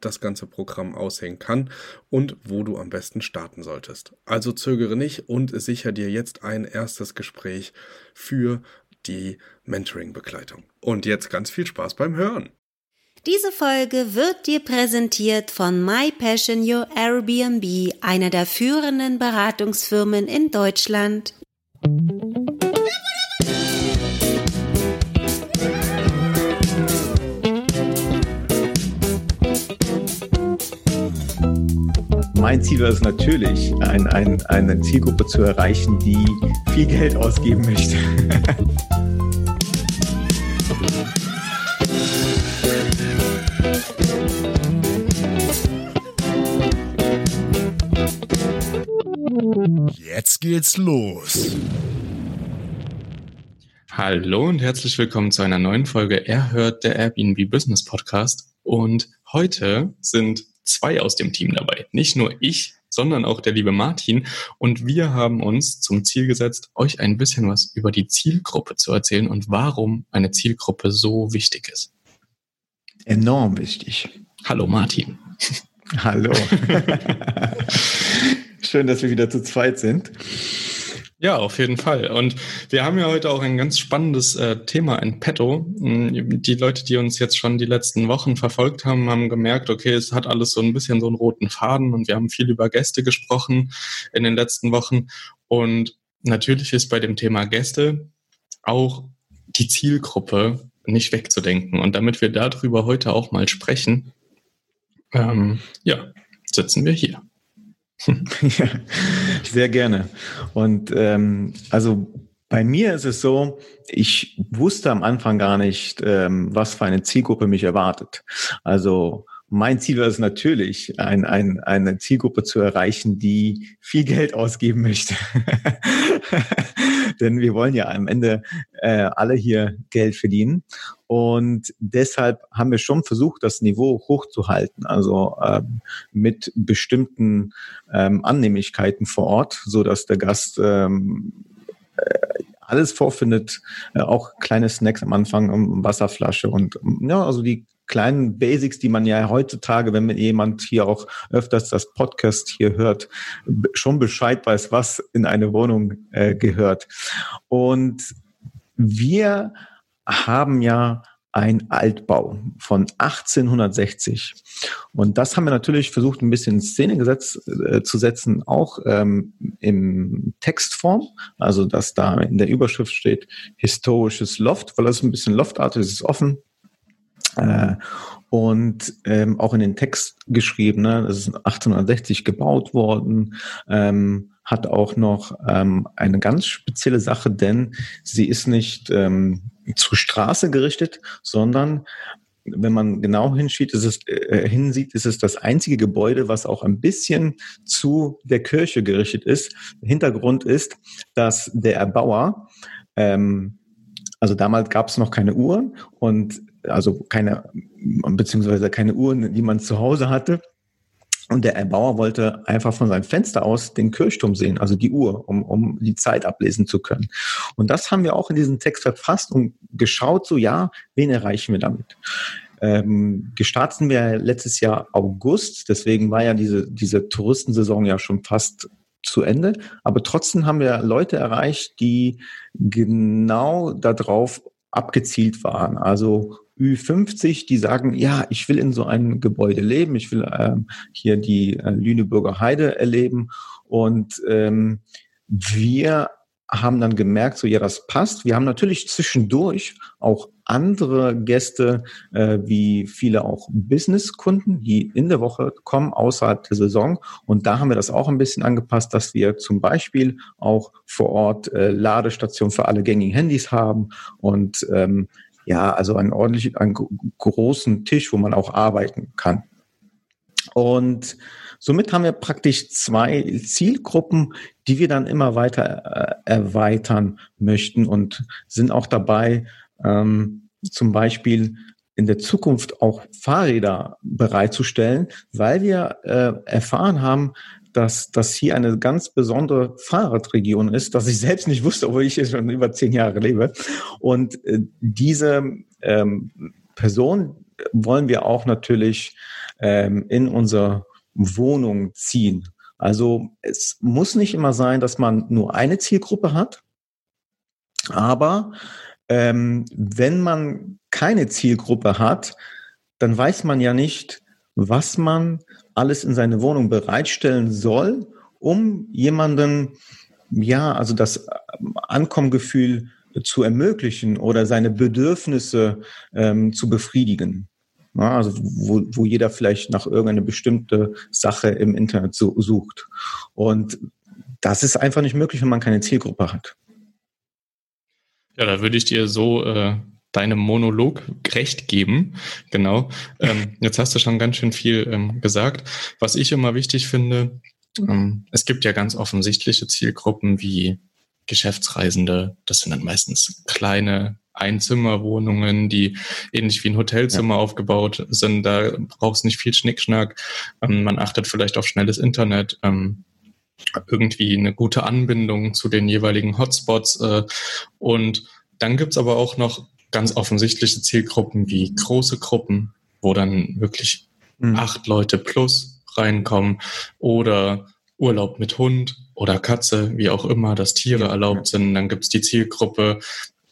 das ganze Programm aussehen kann und wo du am besten starten solltest. Also zögere nicht und sicher dir jetzt ein erstes Gespräch für die Mentoring-Begleitung. Und jetzt ganz viel Spaß beim Hören. Diese Folge wird dir präsentiert von My Passion Your Airbnb, einer der führenden Beratungsfirmen in Deutschland. Mein Ziel ist natürlich, ein, ein, eine Zielgruppe zu erreichen, die viel Geld ausgeben möchte. Jetzt geht's los. Hallo und herzlich willkommen zu einer neuen Folge Er hört der Airbnb Business Podcast. Und heute sind zwei aus dem Team dabei. Nicht nur ich, sondern auch der liebe Martin. Und wir haben uns zum Ziel gesetzt, euch ein bisschen was über die Zielgruppe zu erzählen und warum eine Zielgruppe so wichtig ist. Enorm wichtig. Hallo Martin. Hallo. Schön, dass wir wieder zu zweit sind. Ja, auf jeden Fall. Und wir haben ja heute auch ein ganz spannendes äh, Thema in petto. Mm, die Leute, die uns jetzt schon die letzten Wochen verfolgt haben, haben gemerkt, okay, es hat alles so ein bisschen so einen roten Faden und wir haben viel über Gäste gesprochen in den letzten Wochen. Und natürlich ist bei dem Thema Gäste auch die Zielgruppe nicht wegzudenken. Und damit wir darüber heute auch mal sprechen, ähm, ja, sitzen wir hier. ja, sehr gerne. Und ähm, also bei mir ist es so, ich wusste am Anfang gar nicht, ähm, was für eine Zielgruppe mich erwartet. Also mein Ziel war es natürlich, ein, ein, eine Zielgruppe zu erreichen, die viel Geld ausgeben möchte. Denn wir wollen ja am Ende äh, alle hier Geld verdienen. Und deshalb haben wir schon versucht, das Niveau hochzuhalten, also ähm, mit bestimmten ähm, Annehmlichkeiten vor Ort, so dass der Gast ähm, äh, alles vorfindet, äh, auch kleine Snacks am Anfang, Wasserflasche und ja, also die kleinen Basics, die man ja heutzutage, wenn jemand hier auch öfters das Podcast hier hört, schon Bescheid weiß, was in eine Wohnung äh, gehört. Und wir haben ja ein Altbau von 1860. Und das haben wir natürlich versucht, ein bisschen in Szene gesetzt, äh, zu setzen, auch ähm, im Textform. Also, dass da in der Überschrift steht historisches Loft, weil das ein bisschen loftartig ist, ist offen. Äh, und ähm, auch in den Text geschrieben, ne? das ist 1860 gebaut worden, ähm, hat auch noch ähm, eine ganz spezielle Sache, denn sie ist nicht ähm, zur Straße gerichtet, sondern wenn man genau hinsieht, ist es, äh, hinsieht, ist es das einzige Gebäude, was auch ein bisschen zu der Kirche gerichtet ist. Hintergrund ist, dass der Erbauer, ähm, also damals gab es noch keine Uhren und also keine, beziehungsweise keine Uhren, die man zu Hause hatte. Und der Erbauer wollte einfach von seinem Fenster aus den Kirchturm sehen, also die Uhr, um, um die Zeit ablesen zu können. Und das haben wir auch in diesem Text verfasst und geschaut, so ja, wen erreichen wir damit? Ähm, gestartet wir letztes Jahr August, deswegen war ja diese, diese Touristensaison ja schon fast zu Ende. Aber trotzdem haben wir Leute erreicht, die genau darauf abgezielt waren. Also Ü50, die sagen, ja, ich will in so einem Gebäude leben, ich will ähm, hier die äh, Lüneburger Heide erleben. Und ähm, wir haben dann gemerkt, so ja, das passt. Wir haben natürlich zwischendurch auch andere Gäste, äh, wie viele auch Businesskunden, die in der Woche kommen, außerhalb der Saison. Und da haben wir das auch ein bisschen angepasst, dass wir zum Beispiel auch vor Ort äh, Ladestationen für alle gängigen Handys haben und ähm, ja, also einen ordentlichen, einen großen Tisch, wo man auch arbeiten kann. Und somit haben wir praktisch zwei Zielgruppen, die wir dann immer weiter äh, erweitern möchten und sind auch dabei, ähm, zum Beispiel in der Zukunft auch Fahrräder bereitzustellen, weil wir äh, erfahren haben, dass das hier eine ganz besondere Fahrradregion ist, dass ich selbst nicht wusste, obwohl ich hier schon über zehn Jahre lebe. Und äh, diese ähm, Person wollen wir auch natürlich ähm, in unsere Wohnung ziehen. Also es muss nicht immer sein, dass man nur eine Zielgruppe hat, aber ähm, wenn man keine Zielgruppe hat, dann weiß man ja nicht, was man alles in seine Wohnung bereitstellen soll, um jemanden, ja, also das Ankommengefühl zu ermöglichen oder seine Bedürfnisse ähm, zu befriedigen. Ja, also wo, wo jeder vielleicht nach irgendeine bestimmte Sache im Internet so, sucht. Und das ist einfach nicht möglich, wenn man keine Zielgruppe hat. Ja, da würde ich dir so äh, deinem Monolog recht geben. Genau. Ähm, jetzt hast du schon ganz schön viel ähm, gesagt. Was ich immer wichtig finde, ähm, es gibt ja ganz offensichtliche Zielgruppen wie Geschäftsreisende. Das sind dann meistens kleine Einzimmerwohnungen, die ähnlich wie ein Hotelzimmer ja. aufgebaut sind. Da brauchst nicht viel Schnickschnack. Ähm, man achtet vielleicht auf schnelles Internet. Ähm, irgendwie eine gute Anbindung zu den jeweiligen Hotspots. Äh, und dann gibt's aber auch noch ganz offensichtliche Zielgruppen wie große Gruppen, wo dann wirklich mhm. acht Leute plus reinkommen oder Urlaub mit Hund oder Katze, wie auch immer, dass Tiere ja, erlaubt ja. sind. Dann gibt's die Zielgruppe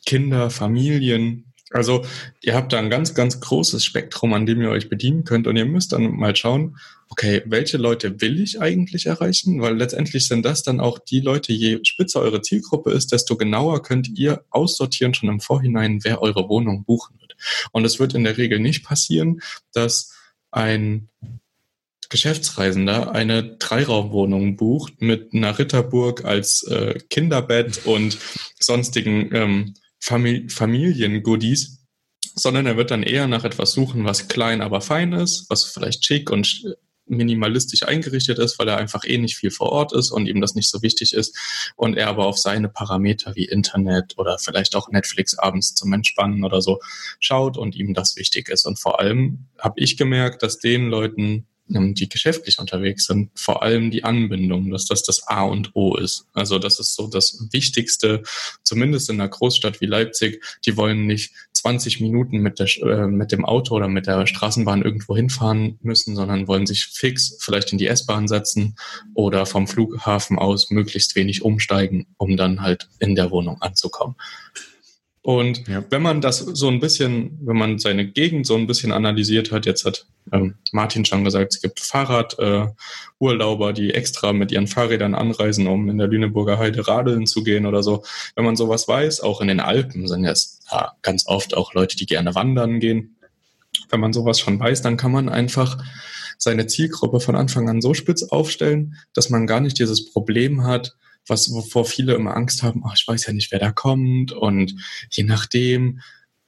Kinder, Familien, also ihr habt da ein ganz, ganz großes Spektrum, an dem ihr euch bedienen könnt und ihr müsst dann mal schauen, okay, welche Leute will ich eigentlich erreichen? Weil letztendlich sind das dann auch die Leute, je spitzer eure Zielgruppe ist, desto genauer könnt ihr aussortieren schon im Vorhinein, wer eure Wohnung buchen wird. Und es wird in der Regel nicht passieren, dass ein Geschäftsreisender eine Dreiraumwohnung bucht mit einer Ritterburg als äh, Kinderbett und sonstigen ähm, Famili Familiengoodies, sondern er wird dann eher nach etwas suchen, was klein, aber fein ist, was vielleicht schick und minimalistisch eingerichtet ist, weil er einfach eh nicht viel vor Ort ist und ihm das nicht so wichtig ist und er aber auf seine Parameter wie Internet oder vielleicht auch Netflix abends zum Entspannen oder so schaut und ihm das wichtig ist. Und vor allem habe ich gemerkt, dass den Leuten die geschäftlich unterwegs sind, vor allem die Anbindung, dass das das A und O ist. Also das ist so das Wichtigste, zumindest in einer Großstadt wie Leipzig. Die wollen nicht 20 Minuten mit, der, äh, mit dem Auto oder mit der Straßenbahn irgendwo hinfahren müssen, sondern wollen sich fix vielleicht in die S-Bahn setzen oder vom Flughafen aus möglichst wenig umsteigen, um dann halt in der Wohnung anzukommen. Und ja. wenn man das so ein bisschen, wenn man seine Gegend so ein bisschen analysiert hat, jetzt hat ähm, Martin schon gesagt, es gibt Fahrradurlauber, äh, die extra mit ihren Fahrrädern anreisen, um in der Lüneburger Heide radeln zu gehen oder so. Wenn man sowas weiß, auch in den Alpen sind es ja, ganz oft auch Leute, die gerne wandern gehen. Wenn man sowas schon weiß, dann kann man einfach seine Zielgruppe von Anfang an so spitz aufstellen, dass man gar nicht dieses Problem hat, was wovor viele immer Angst haben, ach, ich weiß ja nicht, wer da kommt und je nachdem,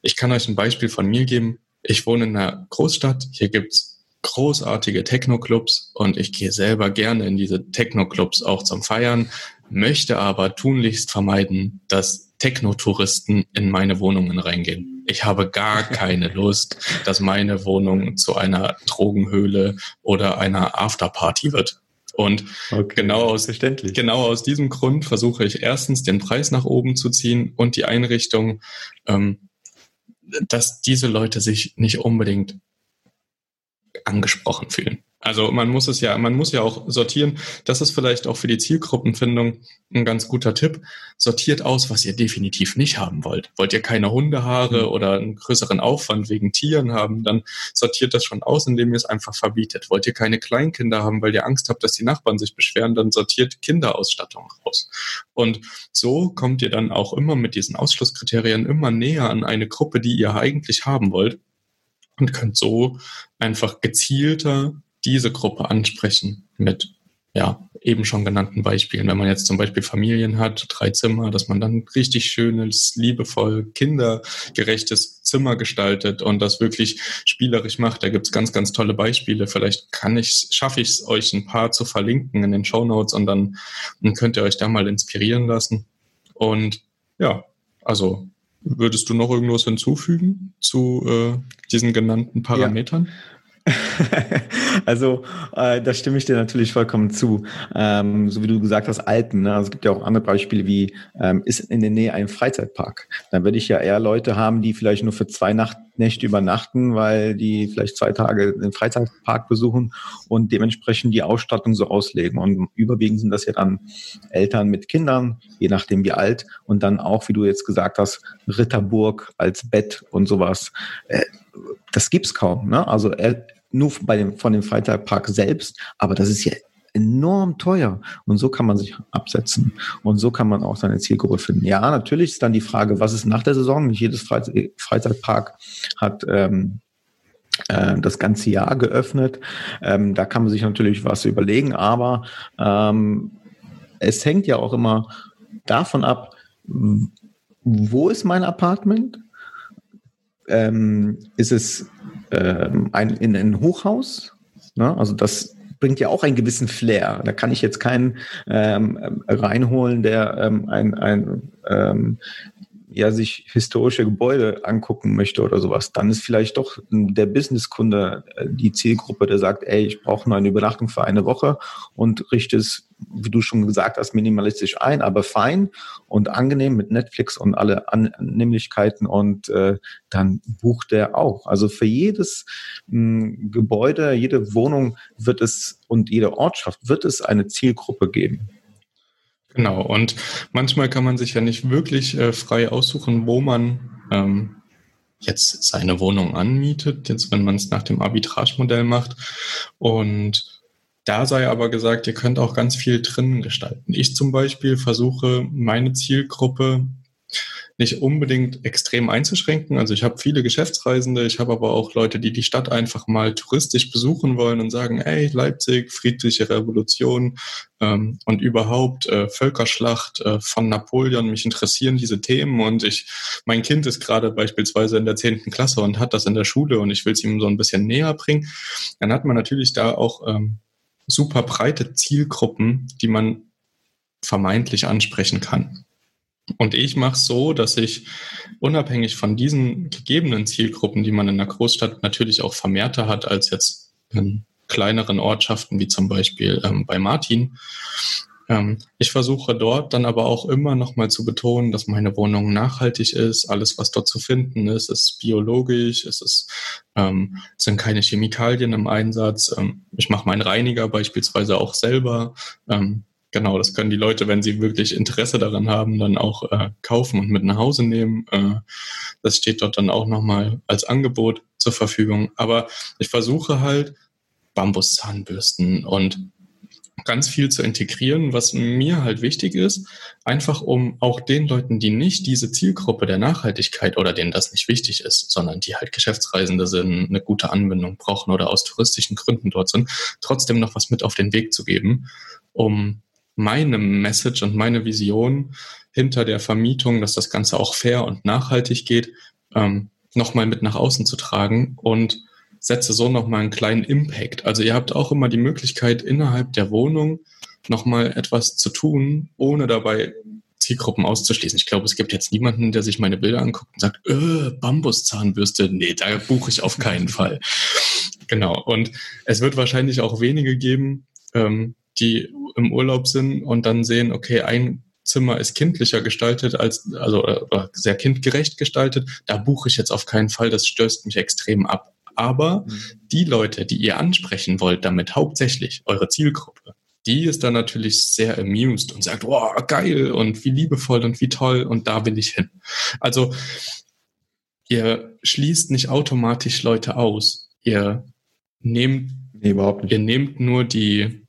ich kann euch ein Beispiel von mir geben. Ich wohne in einer Großstadt, hier gibt's großartige Techno-Clubs und ich gehe selber gerne in diese Techno-Clubs auch zum Feiern, möchte aber tunlichst vermeiden, dass Techno-Touristen in meine Wohnungen reingehen. Ich habe gar keine Lust, dass meine Wohnung zu einer Drogenhöhle oder einer Afterparty wird. Und okay, genau, aus, genau aus diesem Grund versuche ich erstens den Preis nach oben zu ziehen und die Einrichtung, ähm, dass diese Leute sich nicht unbedingt angesprochen fühlen. Also man muss es ja, man muss ja auch sortieren. Das ist vielleicht auch für die Zielgruppenfindung ein ganz guter Tipp. Sortiert aus, was ihr definitiv nicht haben wollt. Wollt ihr keine Hundehaare mhm. oder einen größeren Aufwand wegen Tieren haben, dann sortiert das schon aus, indem ihr es einfach verbietet. Wollt ihr keine Kleinkinder haben, weil ihr Angst habt, dass die Nachbarn sich beschweren, dann sortiert Kinderausstattung raus. Und so kommt ihr dann auch immer mit diesen Ausschlusskriterien immer näher an eine Gruppe, die ihr eigentlich haben wollt und könnt so einfach gezielter diese Gruppe ansprechen mit ja, eben schon genannten Beispielen. Wenn man jetzt zum Beispiel Familien hat, drei Zimmer, dass man dann richtig schönes, liebevoll, kindergerechtes Zimmer gestaltet und das wirklich spielerisch macht. Da gibt's ganz, ganz tolle Beispiele. Vielleicht kann ich, schaffe ich es euch ein paar zu verlinken in den Show Notes und dann, dann könnt ihr euch da mal inspirieren lassen. Und ja, also würdest du noch irgendwas hinzufügen zu äh, diesen genannten Parametern? Ja. also äh, da stimme ich dir natürlich vollkommen zu. Ähm, so wie du gesagt hast, Alpen. Ne? Also es gibt ja auch andere Beispiele wie ähm, ist in der Nähe ein Freizeitpark. Dann würde ich ja eher Leute haben, die vielleicht nur für zwei Nacht Nächte übernachten, weil die vielleicht zwei Tage den Freizeitpark besuchen und dementsprechend die Ausstattung so auslegen. Und überwiegend sind das ja dann Eltern mit Kindern, je nachdem wie alt, und dann auch, wie du jetzt gesagt hast, Ritterburg als Bett und sowas. Äh, das gibt's kaum. Ne? Also nur bei dem, von dem Freizeitpark selbst, aber das ist ja enorm teuer. Und so kann man sich absetzen. Und so kann man auch seine Zielgruppe finden. Ja, natürlich ist dann die Frage, was ist nach der Saison? Nicht jedes Freizeitpark hat ähm, äh, das ganze Jahr geöffnet. Ähm, da kann man sich natürlich was überlegen, aber ähm, es hängt ja auch immer davon ab, wo ist mein Apartment? Ähm, ist es ähm, ein, in ein Hochhaus. Ne? Also das bringt ja auch einen gewissen Flair. Da kann ich jetzt keinen ähm, reinholen, der ähm, ein, ein ähm, ja, sich historische Gebäude angucken möchte oder sowas, dann ist vielleicht doch der Businesskunde äh, die Zielgruppe, der sagt, ey, ich brauche nur eine Übernachtung für eine Woche und richte es, wie du schon gesagt hast, minimalistisch ein, aber fein und angenehm mit Netflix und alle Annehmlichkeiten und äh, dann bucht er auch. Also für jedes mh, Gebäude, jede Wohnung wird es und jede Ortschaft wird es eine Zielgruppe geben. Genau, und manchmal kann man sich ja nicht wirklich äh, frei aussuchen, wo man ähm, jetzt seine Wohnung anmietet, jetzt wenn man es nach dem Arbitragemodell macht. Und da sei aber gesagt, ihr könnt auch ganz viel drinnen gestalten. Ich zum Beispiel versuche meine Zielgruppe nicht unbedingt extrem einzuschränken. Also ich habe viele Geschäftsreisende, ich habe aber auch Leute, die die Stadt einfach mal touristisch besuchen wollen und sagen, ey, Leipzig, friedliche Revolution ähm, und überhaupt äh, Völkerschlacht äh, von Napoleon, mich interessieren diese Themen und ich, mein Kind ist gerade beispielsweise in der zehnten Klasse und hat das in der Schule und ich will es ihm so ein bisschen näher bringen. Dann hat man natürlich da auch ähm, super breite Zielgruppen, die man vermeintlich ansprechen kann. Und ich mache so, dass ich unabhängig von diesen gegebenen Zielgruppen, die man in der Großstadt natürlich auch vermehrter hat als jetzt in kleineren Ortschaften wie zum Beispiel ähm, bei Martin, ähm, ich versuche dort dann aber auch immer nochmal zu betonen, dass meine Wohnung nachhaltig ist, alles, was dort zu finden ist, ist biologisch, es ist, ähm, sind keine Chemikalien im Einsatz. Ähm, ich mache meinen Reiniger beispielsweise auch selber. Genau, das können die Leute, wenn sie wirklich Interesse daran haben, dann auch äh, kaufen und mit nach Hause nehmen. Äh, das steht dort dann auch nochmal als Angebot zur Verfügung. Aber ich versuche halt Bambuszahnbürsten und ganz viel zu integrieren, was mir halt wichtig ist, einfach um auch den Leuten, die nicht diese Zielgruppe der Nachhaltigkeit oder denen das nicht wichtig ist, sondern die halt Geschäftsreisende sind, eine gute Anbindung brauchen oder aus touristischen Gründen dort sind, trotzdem noch was mit auf den Weg zu geben, um meine Message und meine Vision hinter der Vermietung, dass das Ganze auch fair und nachhaltig geht, ähm, nochmal mit nach außen zu tragen und setze so nochmal einen kleinen Impact. Also ihr habt auch immer die Möglichkeit, innerhalb der Wohnung nochmal etwas zu tun, ohne dabei Zielgruppen auszuschließen. Ich glaube, es gibt jetzt niemanden, der sich meine Bilder anguckt und sagt, äh, Bambuszahnbürste, nee, da buche ich auf keinen Fall. Genau. Und es wird wahrscheinlich auch wenige geben, ähm, die im Urlaub sind und dann sehen, okay, ein Zimmer ist kindlicher gestaltet als, also sehr kindgerecht gestaltet, da buche ich jetzt auf keinen Fall, das stößt mich extrem ab. Aber mhm. die Leute, die ihr ansprechen wollt, damit hauptsächlich eure Zielgruppe, die ist dann natürlich sehr amused und sagt, wow, geil und wie liebevoll und wie toll und da will ich hin. Also ihr schließt nicht automatisch Leute aus. Ihr nehmt, nee, überhaupt nicht. ihr nehmt nur die,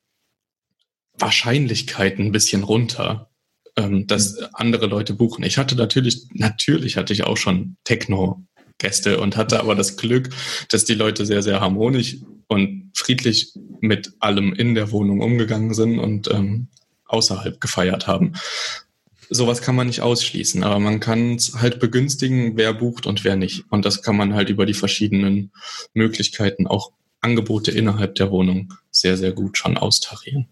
Wahrscheinlichkeit ein bisschen runter, ähm, dass mhm. andere Leute buchen. Ich hatte natürlich, natürlich hatte ich auch schon Techno-Gäste und hatte aber das Glück, dass die Leute sehr, sehr harmonisch und friedlich mit allem in der Wohnung umgegangen sind und ähm, außerhalb gefeiert haben. Sowas kann man nicht ausschließen, aber man kann es halt begünstigen, wer bucht und wer nicht. Und das kann man halt über die verschiedenen Möglichkeiten, auch Angebote innerhalb der Wohnung, sehr, sehr gut schon austarieren.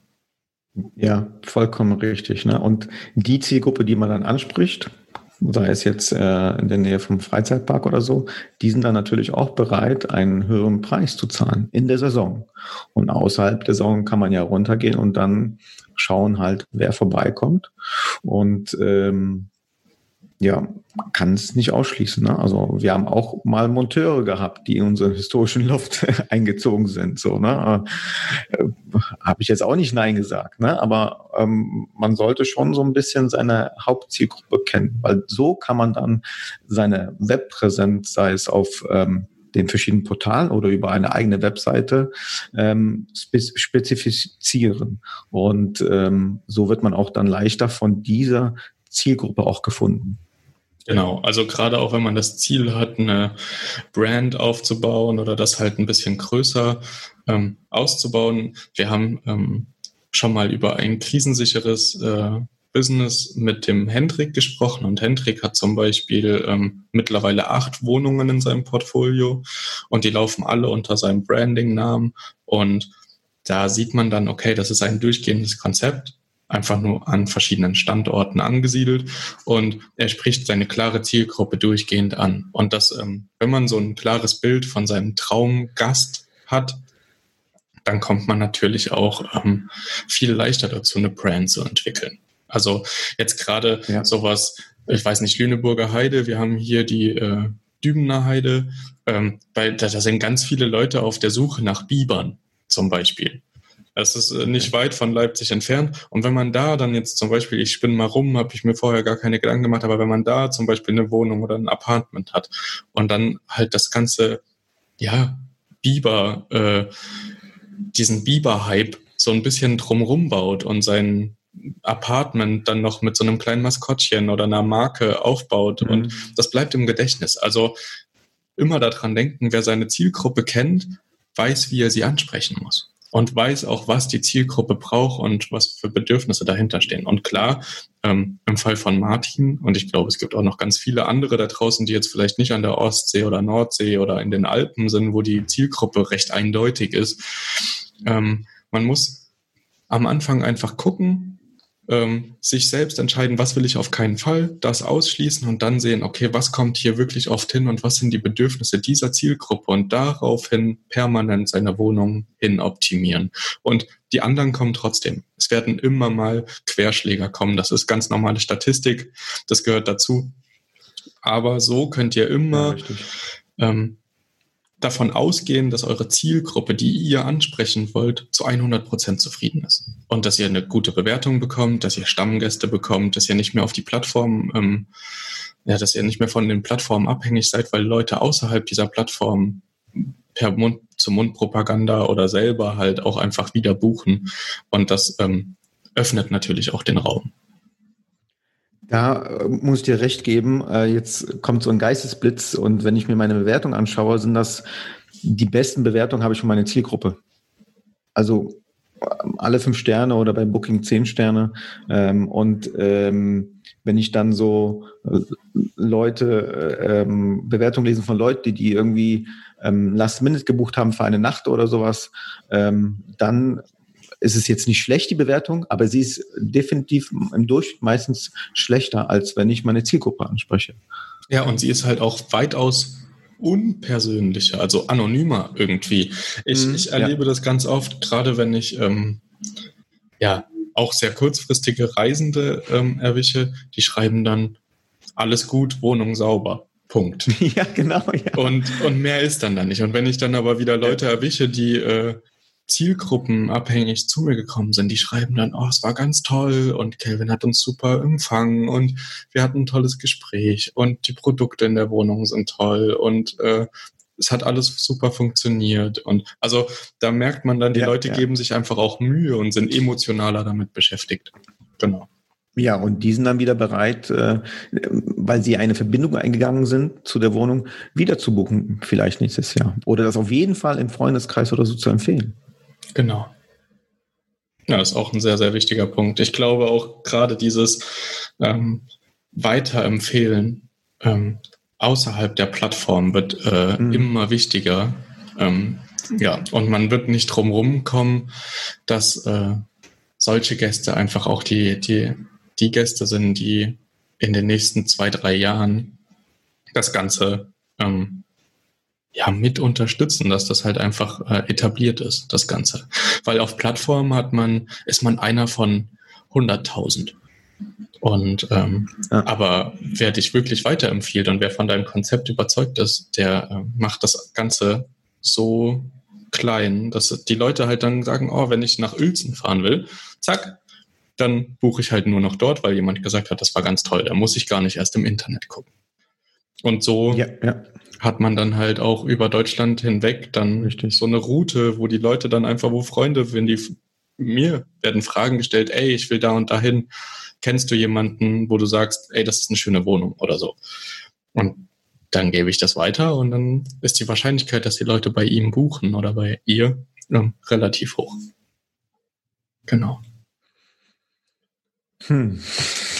Ja, vollkommen richtig. Ne? Und die Zielgruppe, die man dann anspricht, sei es jetzt äh, in der Nähe vom Freizeitpark oder so, die sind dann natürlich auch bereit, einen höheren Preis zu zahlen in der Saison. Und außerhalb der Saison kann man ja runtergehen und dann schauen halt, wer vorbeikommt. Und ähm, ja, kann es nicht ausschließen. Ne? Also wir haben auch mal Monteure gehabt, die in unseren historischen Loft eingezogen sind. So, ne? Äh, Habe ich jetzt auch nicht Nein gesagt. Ne? Aber ähm, man sollte schon so ein bisschen seine Hauptzielgruppe kennen, weil so kann man dann seine Webpräsenz, sei es auf ähm, den verschiedenen Portalen oder über eine eigene Webseite ähm, spezifizieren. Und ähm, so wird man auch dann leichter von dieser Zielgruppe auch gefunden. Genau, also gerade auch wenn man das Ziel hat, eine Brand aufzubauen oder das halt ein bisschen größer ähm, auszubauen. Wir haben ähm, schon mal über ein krisensicheres äh, Business mit dem Hendrik gesprochen und Hendrik hat zum Beispiel ähm, mittlerweile acht Wohnungen in seinem Portfolio und die laufen alle unter seinem Branding-Namen und da sieht man dann, okay, das ist ein durchgehendes Konzept einfach nur an verschiedenen Standorten angesiedelt und er spricht seine klare Zielgruppe durchgehend an. Und das, ähm, wenn man so ein klares Bild von seinem Traumgast hat, dann kommt man natürlich auch ähm, viel leichter dazu, eine Brand zu entwickeln. Also jetzt gerade ja. sowas, ich weiß nicht, Lüneburger Heide, wir haben hier die äh, Dübener Heide, ähm, weil da, da sind ganz viele Leute auf der Suche nach Bibern zum Beispiel. Es ist äh, nicht weit von Leipzig entfernt. Und wenn man da dann jetzt zum Beispiel, ich spinne mal rum, habe ich mir vorher gar keine Gedanken gemacht, aber wenn man da zum Beispiel eine Wohnung oder ein Apartment hat und dann halt das ganze, ja, Biber, äh, diesen Biber-Hype so ein bisschen drumrum baut und sein Apartment dann noch mit so einem kleinen Maskottchen oder einer Marke aufbaut mhm. und das bleibt im Gedächtnis. Also immer daran denken, wer seine Zielgruppe kennt, weiß, wie er sie ansprechen muss und weiß auch, was die Zielgruppe braucht und was für Bedürfnisse dahinter stehen. Und klar, ähm, im Fall von Martin, und ich glaube, es gibt auch noch ganz viele andere da draußen, die jetzt vielleicht nicht an der Ostsee oder Nordsee oder in den Alpen sind, wo die Zielgruppe recht eindeutig ist. Ähm, man muss am Anfang einfach gucken, ähm, sich selbst entscheiden, was will ich auf keinen Fall, das ausschließen und dann sehen, okay, was kommt hier wirklich oft hin und was sind die Bedürfnisse dieser Zielgruppe und daraufhin permanent seine Wohnung hin optimieren. Und die anderen kommen trotzdem. Es werden immer mal Querschläger kommen. Das ist ganz normale Statistik. Das gehört dazu. Aber so könnt ihr immer ja, ähm, davon ausgehen, dass eure Zielgruppe, die ihr ansprechen wollt, zu 100 Prozent zufrieden ist. Und dass ihr eine gute Bewertung bekommt, dass ihr Stammgäste bekommt, dass ihr nicht mehr auf die Plattform, ähm, ja, dass ihr nicht mehr von den Plattformen abhängig seid, weil Leute außerhalb dieser Plattform per Mund zu Mund-Propaganda oder selber halt auch einfach wieder buchen. Und das ähm, öffnet natürlich auch den Raum. Da äh, muss ich dir recht geben. Äh, jetzt kommt so ein Geistesblitz und wenn ich mir meine Bewertung anschaue, sind das die besten Bewertungen habe ich für meine Zielgruppe. Also ähm, alle fünf Sterne oder bei Booking zehn Sterne. Ähm, und ähm, wenn ich dann so äh, Leute, Bewertungen lesen von Leuten, die, die irgendwie Last Minute gebucht haben für eine Nacht oder sowas, dann ist es jetzt nicht schlecht, die Bewertung, aber sie ist definitiv im Durchschnitt meistens schlechter, als wenn ich meine Zielgruppe anspreche. Ja, und sie ist halt auch weitaus unpersönlicher, also anonymer irgendwie. Ich, mhm, ich erlebe ja. das ganz oft, gerade wenn ich ähm, ja auch sehr kurzfristige Reisende ähm, erwische, die schreiben dann alles gut, Wohnung sauber. Punkt. Ja, genau. Ja. Und, und mehr ist dann da nicht. Und wenn ich dann aber wieder Leute erwische, die äh, Zielgruppen abhängig zu mir gekommen sind, die schreiben dann, oh, es war ganz toll und Kelvin hat uns super empfangen und wir hatten ein tolles Gespräch und die Produkte in der Wohnung sind toll und äh, es hat alles super funktioniert. Und also da merkt man dann, die ja, Leute ja. geben sich einfach auch Mühe und sind emotionaler damit beschäftigt. Genau. Ja, und die sind dann wieder bereit, äh, weil sie eine Verbindung eingegangen sind zu der Wohnung, wieder zu buchen, vielleicht nächstes Jahr. Oder das auf jeden Fall im Freundeskreis oder so zu empfehlen. Genau. Ja, das ist auch ein sehr, sehr wichtiger Punkt. Ich glaube auch gerade dieses ähm, Weiterempfehlen ähm, außerhalb der Plattform wird äh, mhm. immer wichtiger. Ähm, ja, und man wird nicht drum rumkommen, dass äh, solche Gäste einfach auch die, die, die Gäste sind, die in den nächsten zwei, drei Jahren das Ganze ähm, ja, mit unterstützen, dass das halt einfach äh, etabliert ist, das Ganze. Weil auf Plattformen hat man, ist man einer von 100.000. Und ähm, ja. aber wer dich wirklich weiterempfiehlt und wer von deinem Konzept überzeugt ist, der äh, macht das Ganze so klein, dass die Leute halt dann sagen, oh, wenn ich nach Uelzen fahren will, zack, dann buche ich halt nur noch dort, weil jemand gesagt hat, das war ganz toll. Da muss ich gar nicht erst im Internet gucken. Und so ja, ja. Hat man dann halt auch über Deutschland hinweg dann Richtig. so eine Route, wo die Leute dann einfach, wo Freunde, wenn die mir werden Fragen gestellt, ey, ich will da und dahin, kennst du jemanden, wo du sagst, ey, das ist eine schöne Wohnung oder so. Und dann gebe ich das weiter und dann ist die Wahrscheinlichkeit, dass die Leute bei ihm buchen oder bei ihr ja, relativ hoch. Genau. Hm.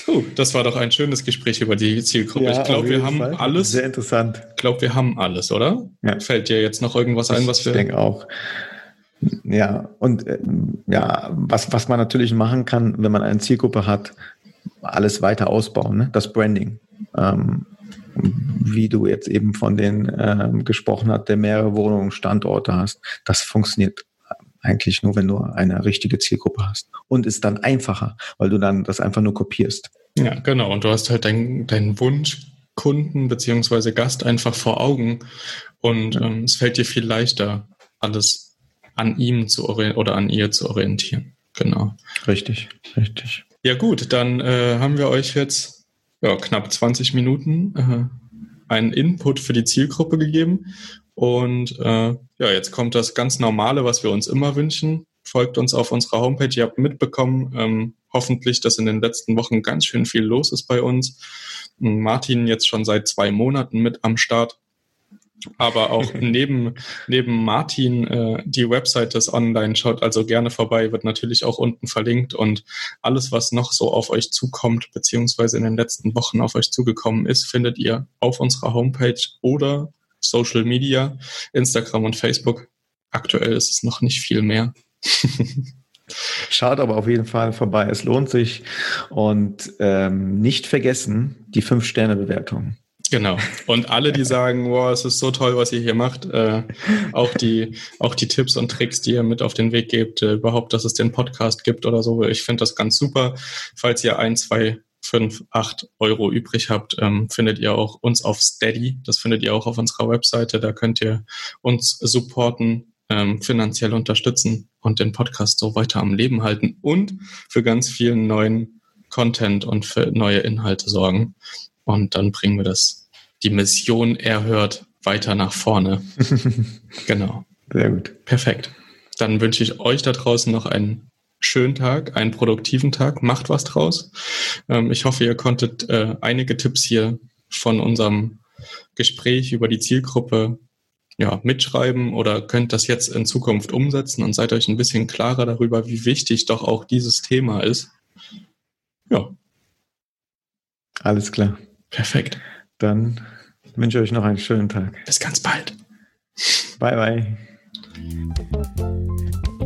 Uh, das war doch ein schönes Gespräch über die Zielgruppe. Ja, ich glaube, wir haben Fall. alles. Sehr interessant. Ich glaube, wir haben alles, oder? Ja. Fällt dir jetzt noch irgendwas ein, was wir. Ich denke auch. Ja, und äh, ja, was, was man natürlich machen kann, wenn man eine Zielgruppe hat, alles weiter ausbauen, ne? das Branding. Ähm, wie du jetzt eben von den ähm, gesprochen hast, der mehrere Wohnungen, Standorte hast, das funktioniert eigentlich nur, wenn du eine richtige Zielgruppe hast. Und ist dann einfacher, weil du dann das einfach nur kopierst. Ja, genau. Und du hast halt deinen dein Wunschkunden beziehungsweise Gast einfach vor Augen. Und ja. ähm, es fällt dir viel leichter, alles an ihm zu oder an ihr zu orientieren. Genau. Richtig, richtig. Ja gut, dann äh, haben wir euch jetzt ja, knapp 20 Minuten äh, einen Input für die Zielgruppe gegeben. Und äh, ja, jetzt kommt das ganz Normale, was wir uns immer wünschen. Folgt uns auf unserer Homepage. Ihr habt mitbekommen, ähm, hoffentlich, dass in den letzten Wochen ganz schön viel los ist bei uns. Martin jetzt schon seit zwei Monaten mit am Start. Aber auch neben, neben Martin äh, die Website des Online schaut also gerne vorbei, wird natürlich auch unten verlinkt und alles, was noch so auf euch zukommt, beziehungsweise in den letzten Wochen auf euch zugekommen ist, findet ihr auf unserer Homepage oder Social Media, Instagram und Facebook. Aktuell ist es noch nicht viel mehr. Schaut aber auf jeden Fall vorbei, es lohnt sich. Und ähm, nicht vergessen, die Fünf-Sterne-Bewertung. Genau. Und alle, die sagen, wow, es ist so toll, was ihr hier macht, äh, auch die, auch die Tipps und Tricks, die ihr mit auf den Weg gebt, äh, überhaupt, dass es den Podcast gibt oder so. Ich finde das ganz super. Falls ihr ein, zwei, fünf, acht Euro übrig habt, ähm, findet ihr auch uns auf Steady. Das findet ihr auch auf unserer Webseite. Da könnt ihr uns supporten, ähm, finanziell unterstützen und den Podcast so weiter am Leben halten und für ganz vielen neuen Content und für neue Inhalte sorgen. Und dann bringen wir das, die Mission erhört, weiter nach vorne. genau. Sehr gut. Perfekt. Dann wünsche ich euch da draußen noch einen schönen Tag, einen produktiven Tag. Macht was draus. Ähm, ich hoffe, ihr konntet äh, einige Tipps hier von unserem Gespräch über die Zielgruppe ja, mitschreiben oder könnt das jetzt in Zukunft umsetzen und seid euch ein bisschen klarer darüber, wie wichtig doch auch dieses Thema ist. Ja. Alles klar. Perfekt. Dann wünsche ich euch noch einen schönen Tag. Bis ganz bald. Bye, bye.